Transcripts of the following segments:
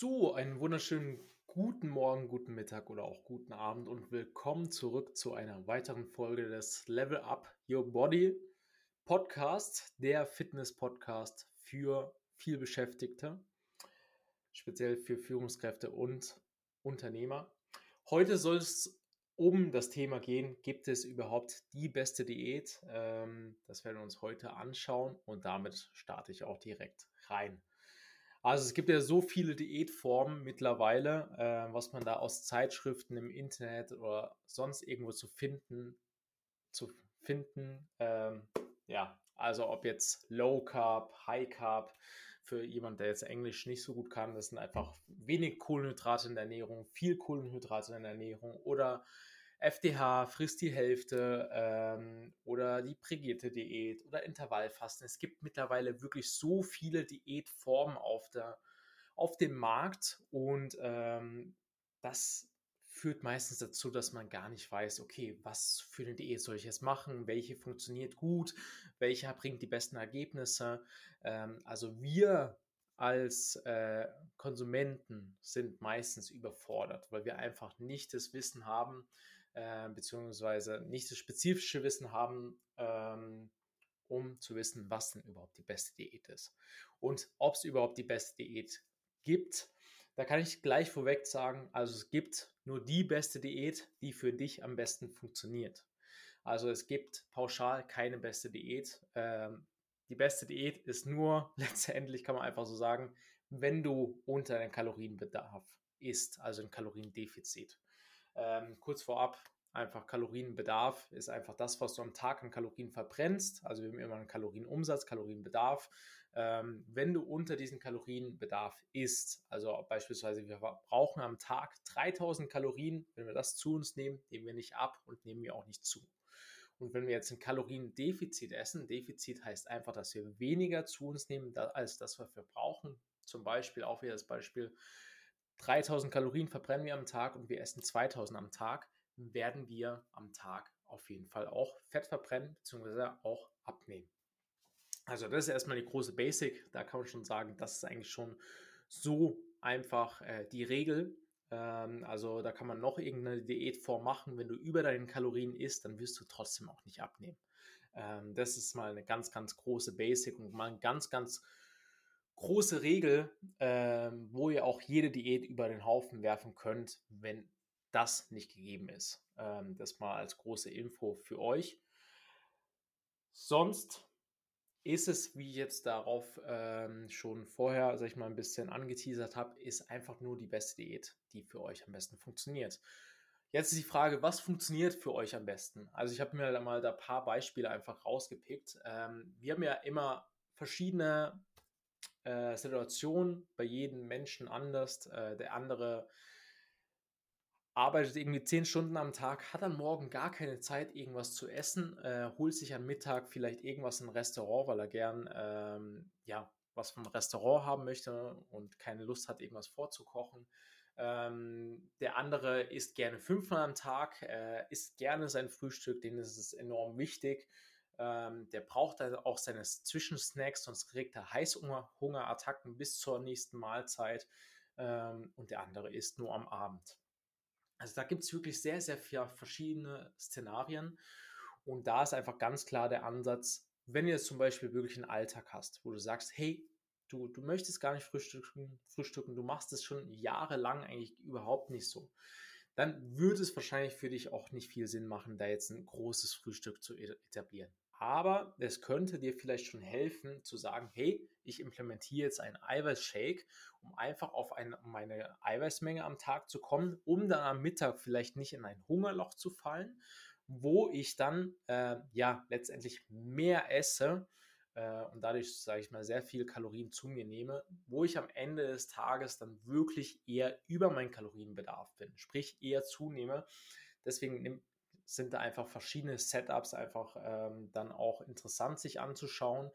So, einen wunderschönen guten Morgen, guten Mittag oder auch guten Abend und willkommen zurück zu einer weiteren Folge des Level Up Your Body Podcast, der Fitness-Podcast für vielbeschäftigte, speziell für Führungskräfte und Unternehmer. Heute soll es um das Thema gehen, gibt es überhaupt die beste Diät? Ähm, das werden wir uns heute anschauen und damit starte ich auch direkt rein. Also es gibt ja so viele Diätformen mittlerweile, äh, was man da aus Zeitschriften im Internet oder sonst irgendwo zu finden, zu finden. Ähm, ja, also ob jetzt Low Carb, High Carb, für jemand, der jetzt Englisch nicht so gut kann, das sind einfach wenig Kohlenhydrate in der Ernährung, viel Kohlenhydrate in der Ernährung oder FDH, frisst die Hälfte ähm, oder die prägierte Diät oder Intervallfasten. Es gibt mittlerweile wirklich so viele Diätformen auf, der, auf dem Markt und ähm, das führt meistens dazu, dass man gar nicht weiß, okay, was für eine Diät soll ich jetzt machen, welche funktioniert gut, welcher bringt die besten Ergebnisse. Ähm, also wir als äh, Konsumenten sind meistens überfordert, weil wir einfach nicht das Wissen haben, äh, beziehungsweise nicht das spezifische Wissen haben, ähm, um zu wissen, was denn überhaupt die beste Diät ist. Und ob es überhaupt die beste Diät gibt, da kann ich gleich vorweg sagen, also es gibt nur die beste Diät, die für dich am besten funktioniert. Also es gibt pauschal keine beste Diät. Ähm, die beste Diät ist nur, letztendlich kann man einfach so sagen, wenn du unter deinem Kalorienbedarf isst, also ein Kaloriendefizit. Ähm, kurz vorab, einfach Kalorienbedarf ist einfach das, was du am Tag an Kalorien verbrennst. Also wir haben immer einen Kalorienumsatz, Kalorienbedarf. Ähm, wenn du unter diesen Kalorienbedarf isst, also beispielsweise wir brauchen am Tag 3000 Kalorien, wenn wir das zu uns nehmen, nehmen wir nicht ab und nehmen wir auch nicht zu. Und wenn wir jetzt ein Kaloriendefizit essen, Defizit heißt einfach, dass wir weniger zu uns nehmen, als das wir verbrauchen. Zum Beispiel, auch wieder das Beispiel, 3000 Kalorien verbrennen wir am Tag und wir essen 2000 am Tag, werden wir am Tag auf jeden Fall auch Fett verbrennen bzw. auch abnehmen. Also das ist erstmal die große Basic. Da kann man schon sagen, das ist eigentlich schon so einfach äh, die Regel. Ähm, also da kann man noch irgendeine Diätform machen. Wenn du über deinen Kalorien isst, dann wirst du trotzdem auch nicht abnehmen. Ähm, das ist mal eine ganz, ganz große Basic und mal eine ganz, ganz große Regel, ähm, wo ihr auch jede Diät über den Haufen werfen könnt, wenn das nicht gegeben ist. Ähm, das mal als große Info für euch. Sonst ist es, wie ich jetzt darauf ähm, schon vorher, sag ich mal, ein bisschen angeteasert habe, ist einfach nur die beste Diät, die für euch am besten funktioniert. Jetzt ist die Frage, was funktioniert für euch am besten? Also ich habe mir da mal da ein paar Beispiele einfach rausgepickt. Ähm, wir haben ja immer verschiedene äh, Situationen, bei jedem Menschen anders. Äh, der andere arbeitet irgendwie zehn Stunden am Tag, hat am Morgen gar keine Zeit, irgendwas zu essen, äh, holt sich am Mittag vielleicht irgendwas im Restaurant, weil er gern ähm, ja, was vom Restaurant haben möchte und keine Lust hat, irgendwas vorzukochen. Ähm, der andere isst gerne fünfmal am Tag, äh, isst gerne sein Frühstück, denen ist es enorm wichtig. Ähm, der braucht also auch seine Zwischensnacks, sonst kriegt er Heißhungerattacken bis zur nächsten Mahlzeit. Ähm, und der andere isst nur am Abend. Also da gibt es wirklich sehr, sehr viele verschiedene Szenarien. Und da ist einfach ganz klar der Ansatz, wenn du jetzt zum Beispiel wirklich einen Alltag hast, wo du sagst, hey, du, du möchtest gar nicht frühstücken, frühstücken, du machst es schon jahrelang eigentlich überhaupt nicht so, dann würde es wahrscheinlich für dich auch nicht viel Sinn machen, da jetzt ein großes Frühstück zu etablieren. Aber es könnte dir vielleicht schon helfen zu sagen, hey, ich implementiere jetzt einen Eiweißshake, um einfach auf eine, meine Eiweißmenge am Tag zu kommen, um dann am Mittag vielleicht nicht in ein Hungerloch zu fallen, wo ich dann äh, ja letztendlich mehr esse äh, und dadurch, sage ich mal, sehr viel Kalorien zu mir nehme, wo ich am Ende des Tages dann wirklich eher über meinen Kalorienbedarf bin, sprich eher zunehme. Deswegen sind da einfach verschiedene Setups einfach ähm, dann auch interessant sich anzuschauen.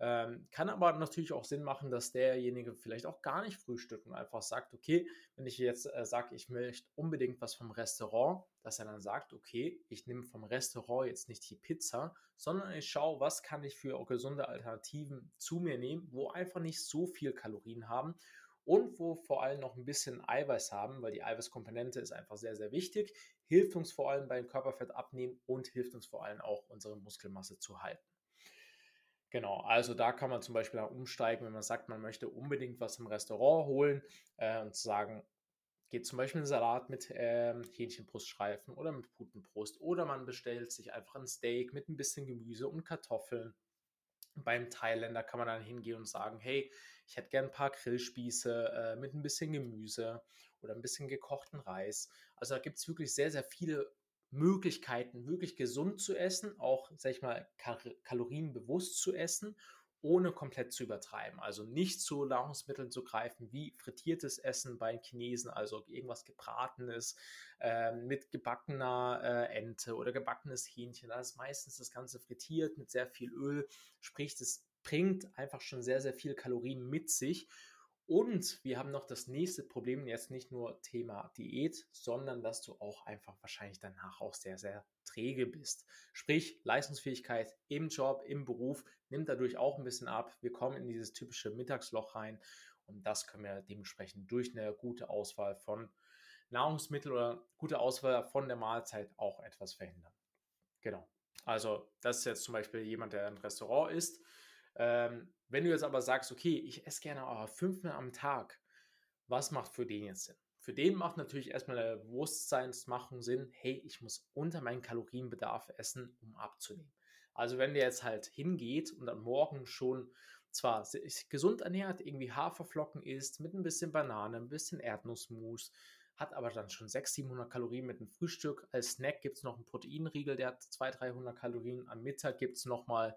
Ähm, kann aber natürlich auch Sinn machen, dass derjenige vielleicht auch gar nicht frühstückt und einfach sagt, okay, wenn ich jetzt äh, sage, ich möchte unbedingt was vom Restaurant, dass er dann sagt, okay, ich nehme vom Restaurant jetzt nicht die Pizza, sondern ich schaue, was kann ich für gesunde Alternativen zu mir nehmen, wo einfach nicht so viel Kalorien haben und wo vor allem noch ein bisschen Eiweiß haben, weil die Eiweißkomponente ist einfach sehr, sehr wichtig, hilft uns vor allem beim Körperfett abnehmen und hilft uns vor allem auch unsere Muskelmasse zu halten. Genau, also da kann man zum Beispiel umsteigen, wenn man sagt, man möchte unbedingt was im Restaurant holen äh, und sagen, geht zum Beispiel ein Salat mit ähm, Hähnchenbruststreifen oder mit Putenbrust oder man bestellt sich einfach ein Steak mit ein bisschen Gemüse und Kartoffeln. Beim Thailänder kann man dann hingehen und sagen, hey, ich hätte gern ein paar Grillspieße äh, mit ein bisschen Gemüse oder ein bisschen gekochten Reis. Also da gibt es wirklich sehr, sehr viele Möglichkeiten, wirklich gesund zu essen, auch, sag ich mal, kalorienbewusst zu essen, ohne komplett zu übertreiben. Also nicht zu Nahrungsmitteln zu greifen wie frittiertes Essen bei Chinesen, also irgendwas gebratenes äh, mit gebackener äh, Ente oder gebackenes Hähnchen. Da ist meistens das Ganze frittiert mit sehr viel Öl, sprich, das bringt einfach schon sehr, sehr viel Kalorien mit sich und wir haben noch das nächste Problem, jetzt nicht nur Thema Diät, sondern dass du auch einfach wahrscheinlich danach auch sehr, sehr träge bist. Sprich, Leistungsfähigkeit im Job, im Beruf nimmt dadurch auch ein bisschen ab. Wir kommen in dieses typische Mittagsloch rein und das können wir dementsprechend durch eine gute Auswahl von Nahrungsmitteln oder gute Auswahl von der Mahlzeit auch etwas verhindern. Genau. Also, das ist jetzt zum Beispiel jemand, der ein Restaurant isst ähm, wenn du jetzt aber sagst, okay, ich esse gerne aber fünfmal am Tag, was macht für den jetzt Sinn? Für den macht natürlich erstmal der Bewusstseinsmachung Sinn, hey, ich muss unter meinen Kalorienbedarf essen, um abzunehmen. Also wenn der jetzt halt hingeht und am Morgen schon zwar gesund ernährt, irgendwie Haferflocken isst, mit ein bisschen Banane, ein bisschen Erdnussmus, hat aber dann schon 600, 700 Kalorien mit einem Frühstück. Als Snack gibt es noch einen Proteinriegel, der hat 200, 300 Kalorien. Am Mittag gibt es nochmal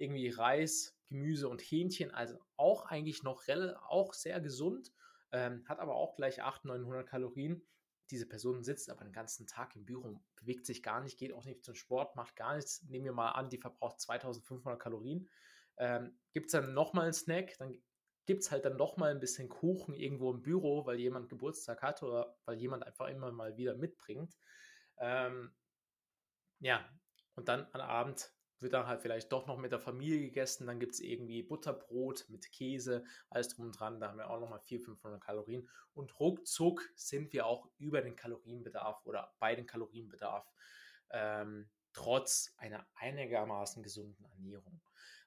irgendwie Reis, Gemüse und Hähnchen, also auch eigentlich noch auch sehr gesund, ähm, hat aber auch gleich 800, 900 Kalorien. Diese Person sitzt aber den ganzen Tag im Büro, bewegt sich gar nicht, geht auch nicht zum Sport, macht gar nichts. Nehmen wir mal an, die verbraucht 2500 Kalorien. Ähm, gibt es dann nochmal einen Snack, dann gibt es halt dann nochmal ein bisschen Kuchen irgendwo im Büro, weil jemand Geburtstag hat oder weil jemand einfach immer mal wieder mitbringt. Ähm, ja, und dann am Abend wird dann halt vielleicht doch noch mit der Familie gegessen. Dann gibt es irgendwie Butterbrot mit Käse, alles drum und dran. Da haben wir auch nochmal 400, 500 Kalorien. Und ruckzuck sind wir auch über den Kalorienbedarf oder bei den Kalorienbedarf, ähm, trotz einer einigermaßen gesunden Ernährung.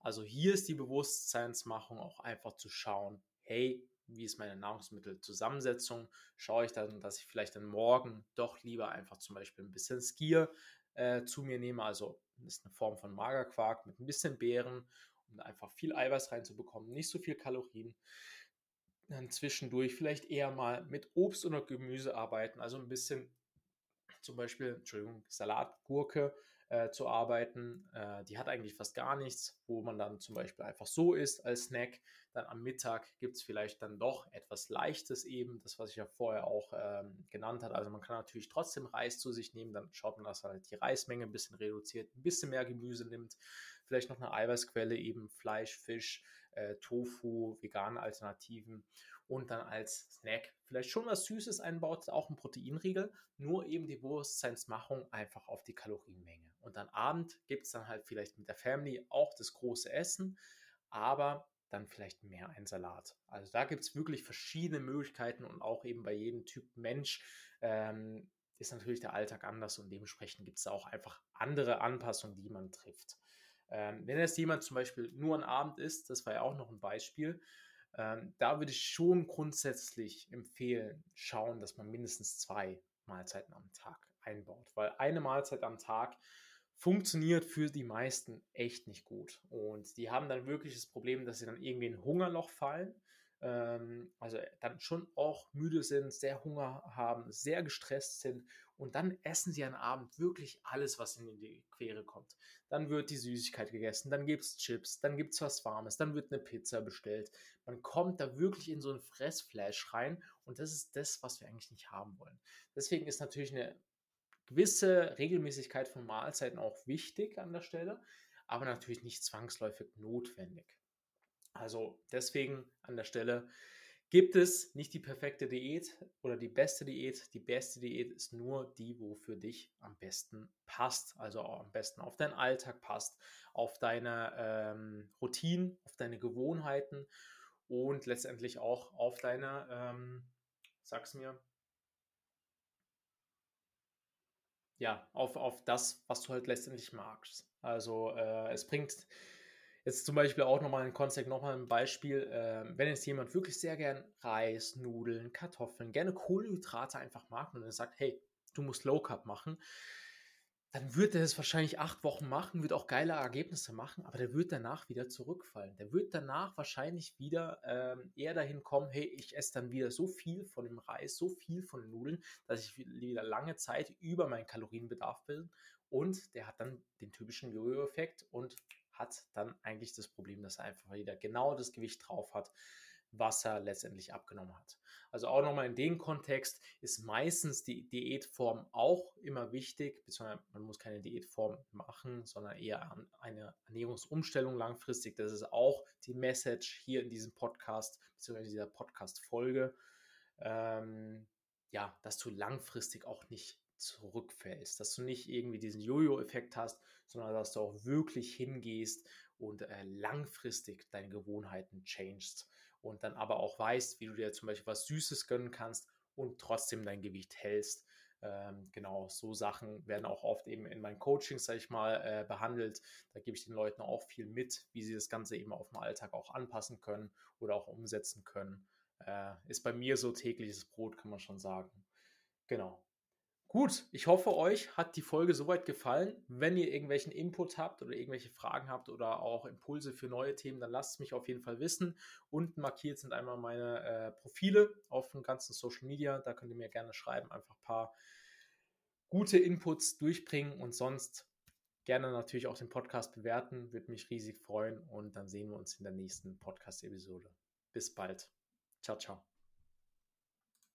Also hier ist die Bewusstseinsmachung auch einfach zu schauen, hey, wie ist meine Nahrungsmittelzusammensetzung? Schaue ich dann, dass ich vielleicht dann morgen doch lieber einfach zum Beispiel ein bisschen Skier äh, zu mir nehme, also ist eine Form von Magerquark mit ein bisschen Beeren, um einfach viel Eiweiß reinzubekommen, nicht so viel Kalorien. Dann zwischendurch vielleicht eher mal mit Obst oder Gemüse arbeiten, also ein bisschen zum Beispiel, Entschuldigung, Salatgurke äh, zu arbeiten. Äh, die hat eigentlich fast gar nichts, wo man dann zum Beispiel einfach so isst als Snack. Dann am Mittag gibt es vielleicht dann doch etwas Leichtes eben, das, was ich ja vorher auch ähm, genannt habe. Also man kann natürlich trotzdem Reis zu sich nehmen, dann schaut man, dass halt die Reismenge ein bisschen reduziert, ein bisschen mehr Gemüse nimmt, vielleicht noch eine Eiweißquelle, eben Fleisch, Fisch, äh, Tofu, vegane Alternativen und dann als Snack vielleicht schon was Süßes einbaut, auch ein Proteinriegel, nur eben die Bewusstseinsmachung einfach auf die Kalorienmenge. Und dann Abend gibt es dann halt vielleicht mit der Family auch das große Essen, aber dann vielleicht mehr ein Salat. Also da gibt es wirklich verschiedene Möglichkeiten und auch eben bei jedem Typ Mensch ähm, ist natürlich der Alltag anders und dementsprechend gibt es auch einfach andere Anpassungen, die man trifft. Ähm, wenn jetzt jemand zum Beispiel nur ein Abend isst, das war ja auch noch ein Beispiel, ähm, da würde ich schon grundsätzlich empfehlen, schauen, dass man mindestens zwei Mahlzeiten am Tag einbaut, weil eine Mahlzeit am Tag funktioniert für die meisten echt nicht gut. Und die haben dann wirklich das Problem, dass sie dann irgendwie in ein Hungerloch fallen ähm, also dann schon auch müde sind, sehr Hunger haben, sehr gestresst sind und dann essen sie am Abend wirklich alles, was in die Quere kommt. Dann wird die Süßigkeit gegessen, dann gibt es Chips, dann gibt es was Warmes, dann wird eine Pizza bestellt. Man kommt da wirklich in so ein Fressflash rein und das ist das, was wir eigentlich nicht haben wollen. Deswegen ist natürlich eine gewisse Regelmäßigkeit von Mahlzeiten auch wichtig an der Stelle, aber natürlich nicht zwangsläufig notwendig. Also deswegen an der Stelle gibt es nicht die perfekte Diät oder die beste Diät. Die beste Diät ist nur die, wo für dich am besten passt. Also am besten auf deinen Alltag passt, auf deine ähm, Routinen, auf deine Gewohnheiten. und letztendlich auch auf deine, ähm, sag's mir, ja, auf, auf das, was du halt letztendlich magst. Also äh, es bringt jetzt zum Beispiel auch nochmal ein Konzept, nochmal ein Beispiel, äh, wenn jetzt jemand wirklich sehr gern Reis, Nudeln, Kartoffeln, gerne Kohlenhydrate einfach mag und er sagt, hey, du musst Low Carb machen, dann wird er das wahrscheinlich acht Wochen machen, wird auch geile Ergebnisse machen, aber der wird danach wieder zurückfallen. Der wird danach wahrscheinlich wieder ähm, eher dahin kommen, hey, ich esse dann wieder so viel von dem Reis, so viel von den Nudeln, dass ich wieder lange Zeit über meinen Kalorienbedarf bin und der hat dann den typischen Jojo-Effekt und hat dann eigentlich das Problem, dass er einfach wieder genau das Gewicht drauf hat, was er letztendlich abgenommen hat. Also auch nochmal in dem Kontext ist meistens die Diätform auch immer wichtig, beziehungsweise man muss keine Diätform machen, sondern eher eine Ernährungsumstellung langfristig. Das ist auch die Message hier in diesem Podcast, beziehungsweise dieser Podcast-Folge. Ähm, ja, dass du langfristig auch nicht zurückfällst, dass du nicht irgendwie diesen Jojo-Effekt hast, sondern dass du auch wirklich hingehst und äh, langfristig deine Gewohnheiten changest und dann aber auch weißt, wie du dir zum Beispiel was Süßes gönnen kannst und trotzdem dein Gewicht hältst. Ähm, genau, so Sachen werden auch oft eben in meinen Coachings, sag ich mal, äh, behandelt. Da gebe ich den Leuten auch viel mit, wie sie das Ganze eben auf den Alltag auch anpassen können oder auch umsetzen können. Äh, ist bei mir so tägliches Brot, kann man schon sagen. Genau. Gut, ich hoffe, euch hat die Folge soweit gefallen. Wenn ihr irgendwelchen Input habt oder irgendwelche Fragen habt oder auch Impulse für neue Themen, dann lasst es mich auf jeden Fall wissen. Unten markiert sind einmal meine äh, Profile auf den ganzen Social Media. Da könnt ihr mir gerne schreiben, einfach ein paar gute Inputs durchbringen und sonst gerne natürlich auch den Podcast bewerten. Würde mich riesig freuen und dann sehen wir uns in der nächsten Podcast-Episode. Bis bald. Ciao, ciao.